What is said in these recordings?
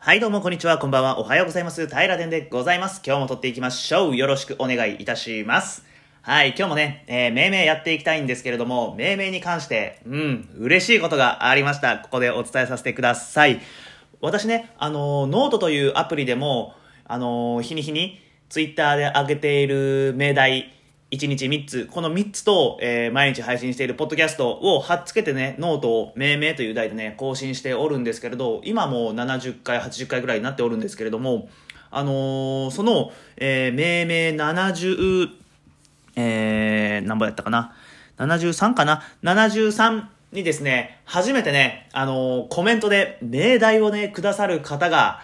はい、どうも、こんにちは。こんばんは。おはようございます。平田でございます。今日も撮っていきましょう。よろしくお願いいたします。はい、今日もね、えー、命題やっていきたいんですけれども、命題に関して、うん、嬉しいことがありました。ここでお伝えさせてください。私ね、あの、ノートというアプリでも、あの、日に日に、ツイッターで上げている命題、1日3つ、この3つと、えー、毎日配信しているポッドキャストを貼っつけてね、ノートを命題という題でね、更新しておるんですけれど、今もう70回、80回ぐらいになっておるんですけれども、あのー、その、えー、命名70、えー、何本やったかな ?73 かな ?73 にですね、初めてね、あの、コメントで命題をね、くださる方が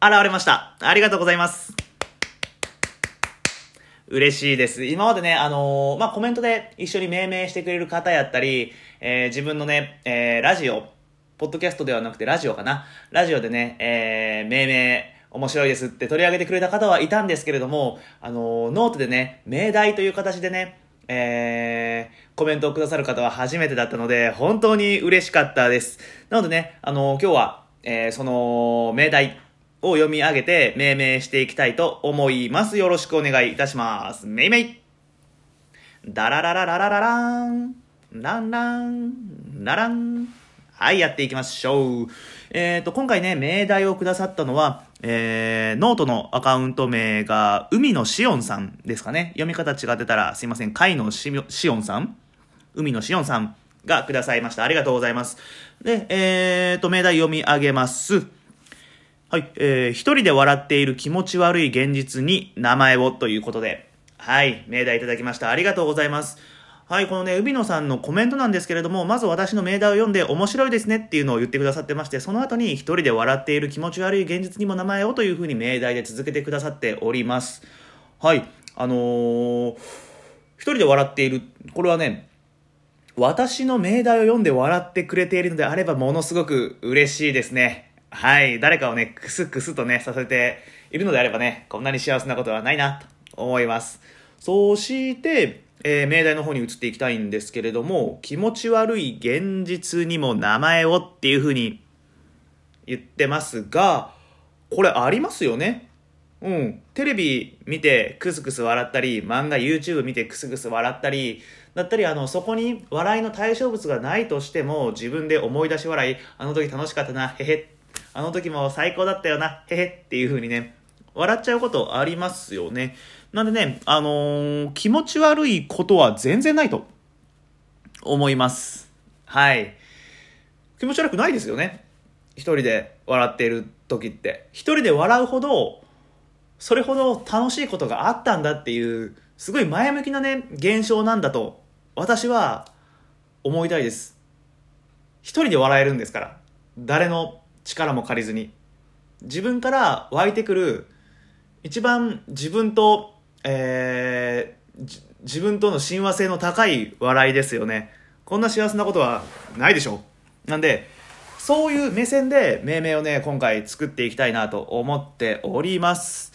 現れました。ありがとうございます。嬉しいです。今までね、あのー、まあ、コメントで一緒に命名してくれる方やったり、えー、自分のね、えー、ラジオ、ポッドキャストではなくてラジオかな？ラジオでね、えー、命名、面白いですって取り上げてくれた方はいたんですけれども、あの、ノートでね、命題という形でね、えー、コメントをくださる方は初めてだったので、本当に嬉しかったです。なのでね、あの、今日は、えー、その、命題、を読み上げて命名していきたいと思います。よろしくお願いいたします。めいめいダララララララランランランラランはい、やっていきましょう。えっ、ー、と、今回ね、命題をくださったのは、えー、ノートのアカウント名が、海のしおんさんですかね。読み方違ってたらすいません。海のししおんさん海のしおんさんがくださいました。ありがとうございます。で、えっ、ー、と、命題読み上げます。はい、えー、一人で笑っている気持ち悪い現実に名前をということで、はい、命題いただきました。ありがとうございます。はい、このね、海野さんのコメントなんですけれども、まず私の命題を読んで面白いですねっていうのを言ってくださってまして、その後に一人で笑っている気持ち悪い現実にも名前をというふうに命題で続けてくださっております。はい、あのー、一人で笑っている、これはね、私の命題を読んで笑ってくれているのであればものすごく嬉しいですね。はい。誰かをね、クスクスとね、させているのであればね、こんなに幸せなことはないな、と思います。そして、えー、命題の方に移っていきたいんですけれども、気持ち悪い現実にも名前をっていう風に言ってますが、これありますよね。うん。テレビ見てクスクス笑ったり、漫画 YouTube 見てクスクス笑ったり、だったり、あの、そこに笑いの対象物がないとしても、自分で思い出し笑い、あの時楽しかったな、へへっあの時も最高だったよな、へへっていう風にね、笑っちゃうことありますよね。なんでね、あのー、気持ち悪いことは全然ないと思います。はい。気持ち悪くないですよね。一人で笑っている時って。一人で笑うほど、それほど楽しいことがあったんだっていう、すごい前向きなね、現象なんだと、私は思いたいです。一人で笑えるんですから。誰の力も借りずに。自分から湧いてくる一番自分と、えー、自分との親和性の高い笑いですよね。こんな幸せなことはないでしょなんでそういう目線で命名をね今回作っていきたいなと思っております。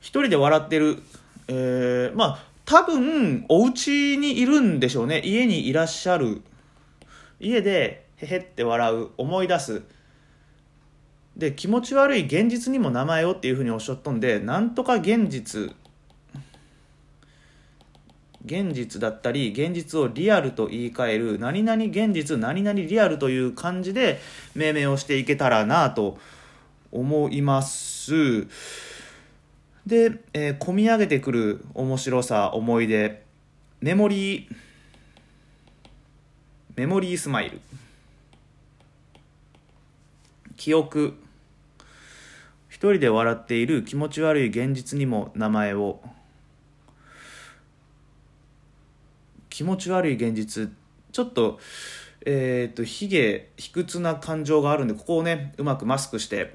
一人で笑ってる。えー、まあ多分お家にいるんでしょうね。家にいらっしゃる。家でへへって笑う思い出す。で気持ち悪い現実にも名前をっていうふうにおっしゃったんでなんとか現実現実だったり現実をリアルと言い換える何々現実何々リアルという感じで命名をしていけたらなと思います。で、えー、込み上げてくる面白さ思い出メモリーメモリースマイル。記憶。一人で笑っている気持ち悪い現実にも名前を。気持ち悪い現実ちょっとえっ、ー、と卑下卑屈な感情があるんでここをねうまくマスクして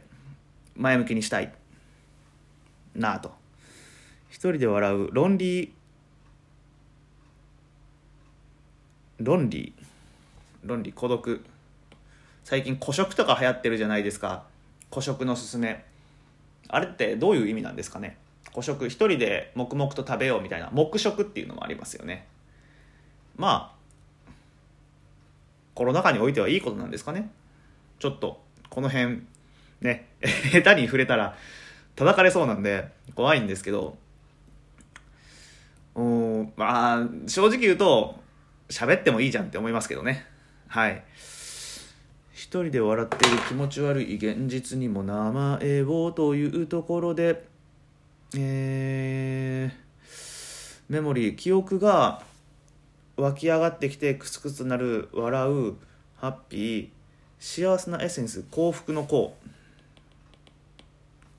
前向きにしたい。なあと。一人で笑う論理論理論理孤独。最近古食とか流行ってるじゃないですか。古食のすすめ。あれってどういう意味なんですかね？古食一人で黙々と食べようみたいな黙食っていうのもありますよねまあコロナ禍においてはいいことなんですかね？ちょっとこの辺ね、下手に触れたら叩かれそうなんで、怖いんですけど、うん、まあ、正直言うと、喋ってもいいじゃんって思いますけどね。はい。一人で笑っている気持ち悪い現実にも名前をというところで、えー、メモリー、記憶が湧き上がってきてクスクスなる、笑う、ハッピー、幸せなエッセンス、幸福の幸。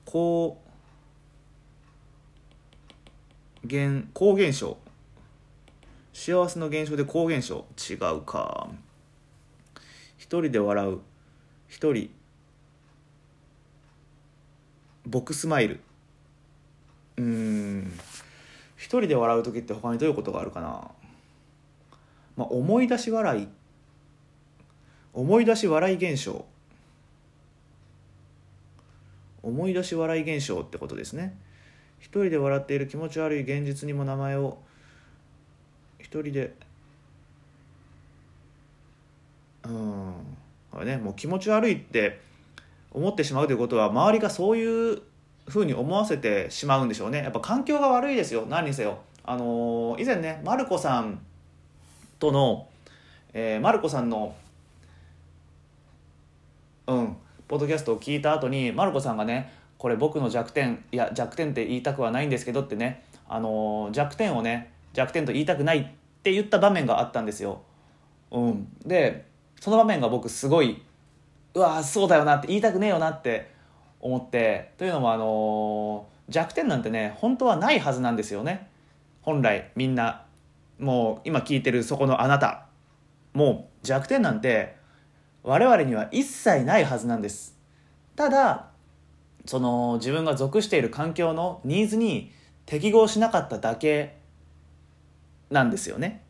高原高現象。幸せの現象で高現象。違うか。一人で笑う。一人。僕スマイル。うん。一人で笑う時って他にどういうことがあるかな。まあ思い出し笑い。思い出し笑い現象。思い出し笑い現象ってことですね。一人で笑っている気持ち悪い現実にも名前を。一人でうん。これねもう気持ち悪いって思ってしまうということは周りがそういうふうに思わせてしまうんでしょうね。やっぱ環境が悪いですよ。何にせよ。あのー、以前ねマルコさんとの、えー、マルコさんのうんポッドキャストを聞いた後にマルコさんがねこれ僕の弱点いや弱点って言いたくはないんですけどってねあの弱点をね弱点と言いたくないって言った場面があったんですよ。うん、でその場面が僕すごいうわそうだよなって言いたくねえよなって思ってというのもあの弱点なんてね本当はないはずなんですよね。本来みんなもう今聞いてるそこのあなた。もう弱点なんて我々には一切ないはずなんです。ただその自分が属している環境のニーズに適合しなかっただけなんですよね。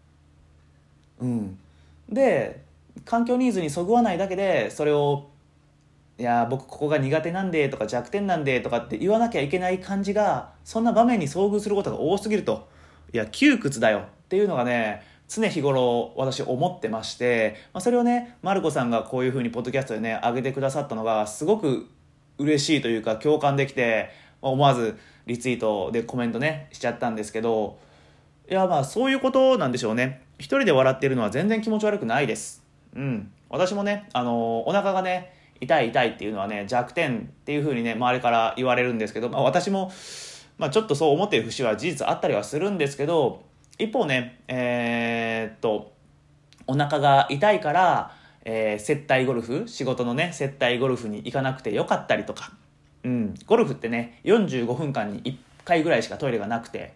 うん、で環境ニーズにそぐわないだけでそれを「いや僕ここが苦手なんで」とか「弱点なんで」とかって言わなきゃいけない感じがそんな場面に遭遇することが多すぎると「いや窮屈だよ」っていうのがね常日頃私思ってまして、まあ、それをねマルコさんがこういうふうにポッドキャストでね上げてくださったのがすごく嬉しいというか共感できて思わずリツイートでコメントねしちゃったんですけど。いやまあそういうことなんでしょうね。一人で笑ってるのは全然気持ち悪くないです。うん。私もねあのお腹がね痛い痛いっていうのはね弱点っていうふうにね周りから言われるんですけど、まあ、私も、まあ、ちょっとそう思ってる節は事実あったりはするんですけど一方ねえー、っとお腹が痛いからえー、接待ゴルフ仕事のね接待ゴルフに行かなくてよかったりとか、うん、ゴルフってね45分間に1回ぐらいしかトイレがなくて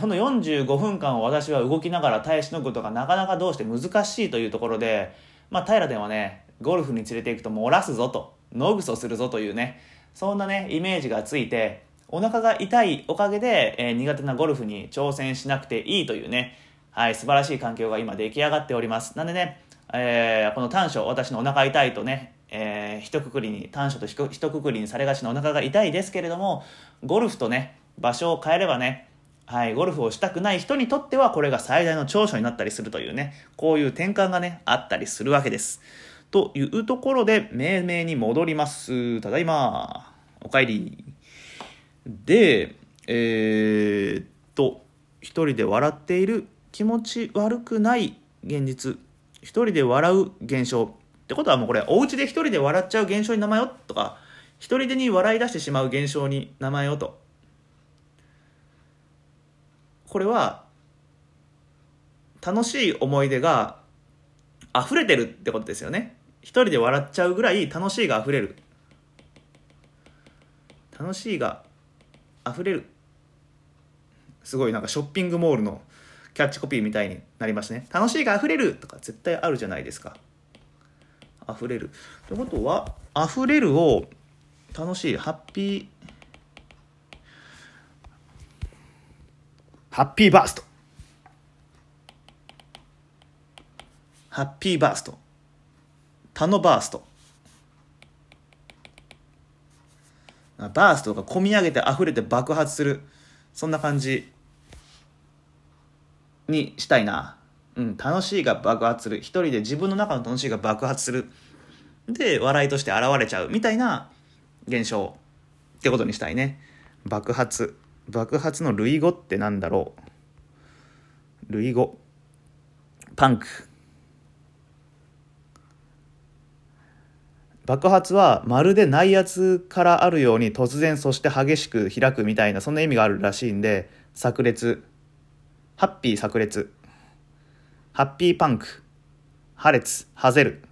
その45分間を私は動きながら耐え忍ぐことがなかなかどうして難しいというところで、まあ、平ではねゴルフに連れて行くと漏らすぞと野ぐそするぞというねそんなねイメージがついてお腹が痛いおかげで、えー、苦手なゴルフに挑戦しなくていいというねはい素晴らしい環境が今出来上がっております。なんでねえー、この短所私のお腹痛いとね、えー、一括りに短所と一括りにされがちなお腹が痛いですけれどもゴルフとね場所を変えればねはい、ゴルフをしたくない人にとってはこれが最大の長所になったりするというね、こういう転換がね、あったりするわけです。というところで、命名に戻ります。ただいま。お帰り。で、えー、っと、一人で笑っている気持ち悪くない現実一人で笑う現象ってことはもうこれお家で一人で笑っちゃう現象に名前をとか一人でに笑い出してしまう現象に名前をとこれは楽しい思い出が溢れてるってことですよね一人で笑っちゃうぐらい楽しいが溢れる楽しいが溢れるすごいなんかショッピングモールのキャッチコピーみたいになりますね。楽しいが溢れるとか絶対あるじゃないですか。溢れる。ということは、溢れるを楽しい、ハッピー、ハッピーバースト。ハッピーバースト。タノバースト。バーストが込み上げて溢れて爆発する。そんな感じにしたいな。うん、楽しいが爆発する。一人で自分の中の楽しいが爆発する。で、笑いとして現れちゃう。みたいな現象ってことにしたいね爆発爆発の類語ってなんだろう？類語。パンク。爆発はまるで内圧からあるように突然そして激しく開くみたいなそんな意味があるらしいんで炸裂。ハッピー炸裂。ハッピーパンク。破裂。はぜる。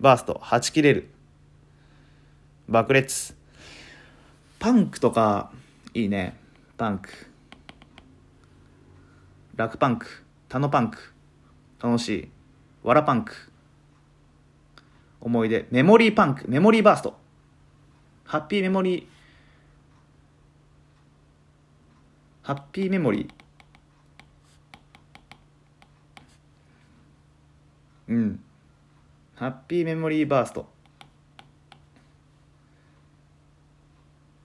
バースト。はち切れる。爆裂。パンクとかいいね。パンク。ラクパンク。タノパンク。楽しい。わらパンク。思い出。メモリーパンク。メモリーバースト。ハッピーメモリー。ハッピーメモリー。うん。ハッピーメモリーバースト。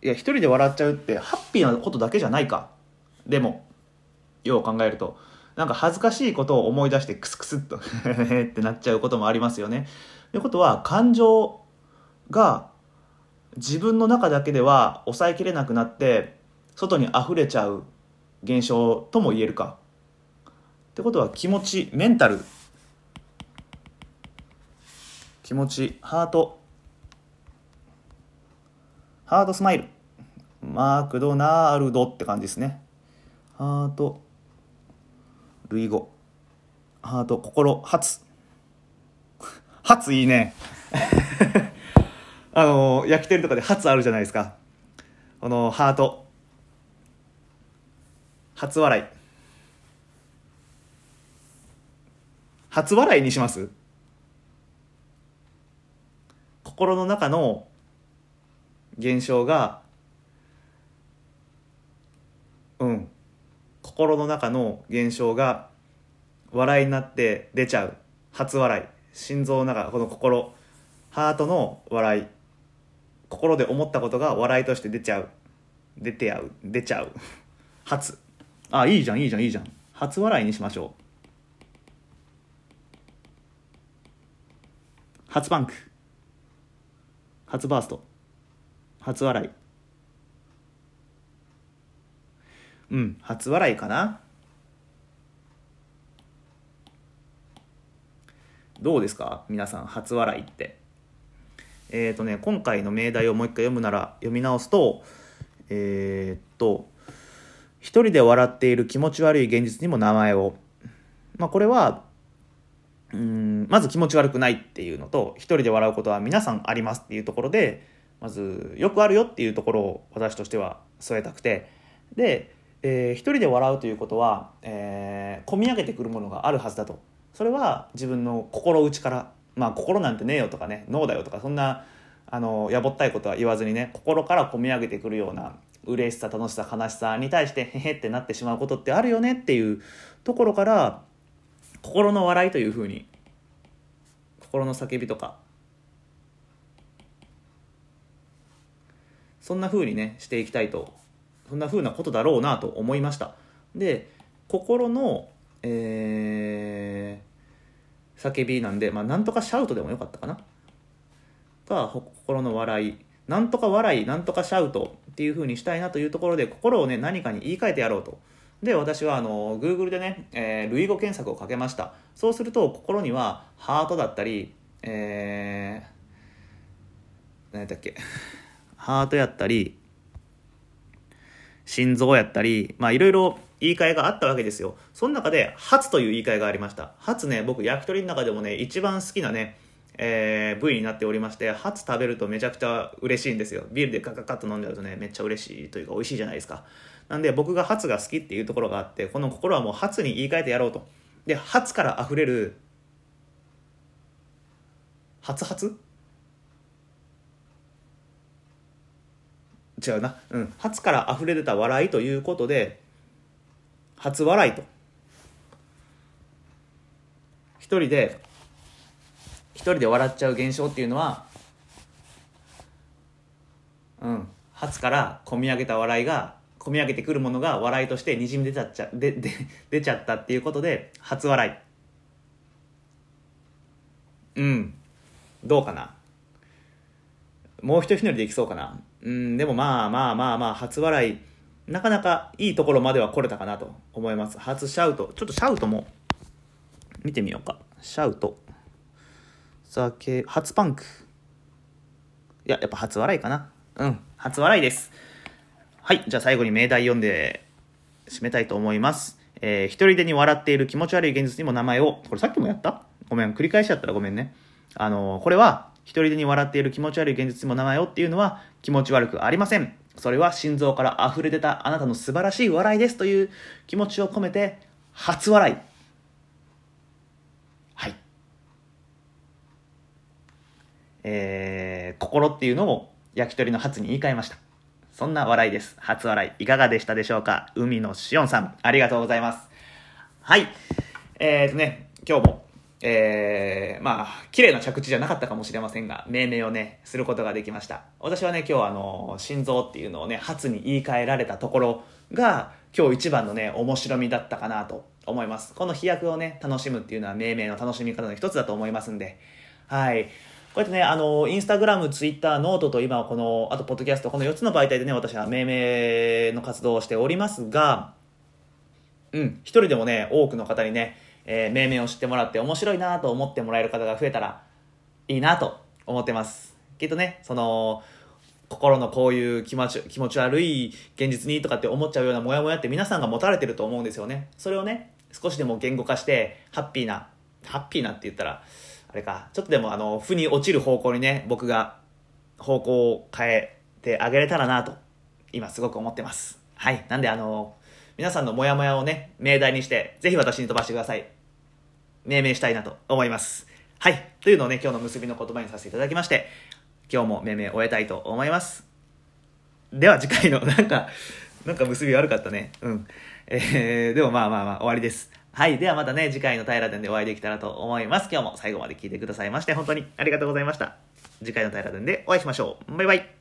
や一人で笑っちゃうってハッピーなことだけじゃないか。でもよう考えると。なんか恥ずかしいことを思い出してクスクスっと ってなっちゃうこともありますよね。ということは感情が自分の中だけでは抑えきれなくなって外に溢れちゃう現象とも言えるか。ってことは気持ちメンタル。気持ちハート。ハートスマイル。マクドナルドって感じですね。ハート。類語ハート。心。初。初いいね。あの焼き鳥とかで初あるじゃないですか。このハート。初笑い。初笑いにします？心の中の現象がうん。心の中の現象が笑いになって出ちゃう。初笑い。心臓の中この心。ハートの笑い。心で思ったことが笑いとして出ちゃう。出て合う。出ちゃう。初。あいいじゃんいいじゃんいいじゃん。初笑いにしましょう。初パンク。初バースト。初笑い。うん。初笑いかな。どうですか？皆さん初笑いって。えっ、ー、とね今回の命題をもう一回読むなら読み直すとえー、っと一人で笑っている気持ち悪い現実にも名前を。まあこれはうんまず気持ち悪くないっていうのと一人で笑うことは皆さんありますっていうところでまずよくあるよっていうところを私としては添えたくて。でえー、一人で笑うということは、えー、込み上げてくるものがあるはずだと。それは自分の心内からまあ心なんてねえよとかね脳だよとかそんなあのやぼったいことは言わずにね心から込み上げてくるような嬉しさ楽しさ悲しさに対してへへってなってしまうことってあるよねっていうところから心の笑いというふうに心の叫びとかそんなふうにねしていきたいとそんな風なことだろうなと思いました。で心のえー、叫びなんで、まあ、なんとかシャウトでもよかったかな。が心の笑い。なんとか笑いなんとかシャウトっていう風にしたいなというところで心をね何かに言い換えてやろうと。で私はあの Google でね、えー、類語検索をかけました。そうすると心にはハートだったりえー、何だっけ？ハートやったり心臓やったり、まあいろいろ言い換えがあったわけですよ。その中で、初という言い換えがありました。初ね、僕焼き鳥の中でもね、一番好きなね、えー、部位になっておりまして、初食べるとめちゃくちゃ嬉しいんですよ。ビールでカカカッと飲んじゃうとね、めっちゃ嬉しいというか美味しいじゃないですか。なんで僕が初が好きっていうところがあって、この心はもう初に言い換えてやろうと。で、初から溢れる、初初違うな、うん、初から溢れ出た笑いということで初笑いと。一人で一人で笑っちゃう現象っていうのはうん。初から込み上げた笑いが込み上げてくるものが笑いとしてにじみ出ちゃっちゃでで出ちゃったっていうことで初笑い。うん。どうかな？もう一ひねりできそうかな。うん、でもまあまあまあまあ、初笑い、なかなかいいところまでは来れたかなと思います。初シャウト。ちょっとシャウトも見てみようか。シャウト。酒、初パンク。いや、やっぱ初笑いかな。うん、初笑いです。はい、じゃあ最後に命題読んで締めたいと思います。えー、一人でに笑っている気持ち悪い現実にも名前を、これさっきもやった？ごめん、繰り返しちゃったらごめんね。あのー、これは、一人でに笑っている気持ち悪い現実にも名前をっていうのは気持ち悪くありません。それは心臓から溢れ出たあなたの素晴らしい笑いですという気持ちを込めて、初笑い。はい。えー、心っていうのを焼き鳥の初に言い換えました。そんな笑いです。初笑い。いかがでしたでしょうか？海のしおんさん、ありがとうございます。はい。えーとね、今日もえー、まあ、綺麗な着地じゃなかったかもしれませんが、命名をね、することができました。私はね、今日あの、心臓っていうのをね、初に言い換えられたところが、今日一番のね、面白みだったかなと思います。この飛躍をね、楽しむっていうのは命名の楽しみ方の一つだと思いますんで、はい。こうやってね、あの、インスタグラム、ツイッター、ノートと今この、あと、ポッドキャスト、この4つの媒体でね、私は命名の活動をしておりますが、うん、一人でもね、多くの方にね、えー、命名を知ってもらって面白いなと思ってもらえる方が増えたらいいなと思ってます。きっとね、その、心のこういう気持ち気持ち悪い現実にとかって思っちゃうようなモヤモヤって皆さんが持たれてると思うんですよね。それをね、少しでも言語化して、ハッピーな、ハッピーなって言ったら、あれか、ちょっとでもあの、負に落ちる方向にね、僕が方向を変えてあげれたらなと、今すごく思ってます。はい。なんであの、皆さんのモヤモヤをね、命題にして、ぜひ私に飛ばしてください。命名したいなと思います。はい。というのをね、今日の結びの言葉にさせていただきまして、今日も命名終えたいと思います。では次回の、なんか、なんか結び悪かったね。うん。えー、でもまあまあまあ終わりです。はい。ではまたね、次回の平殿でお会いできたらと思います。今日も最後まで聞いてくださいまして、本当にありがとうございました。次回の平殿でお会いしましょう。バイバイ。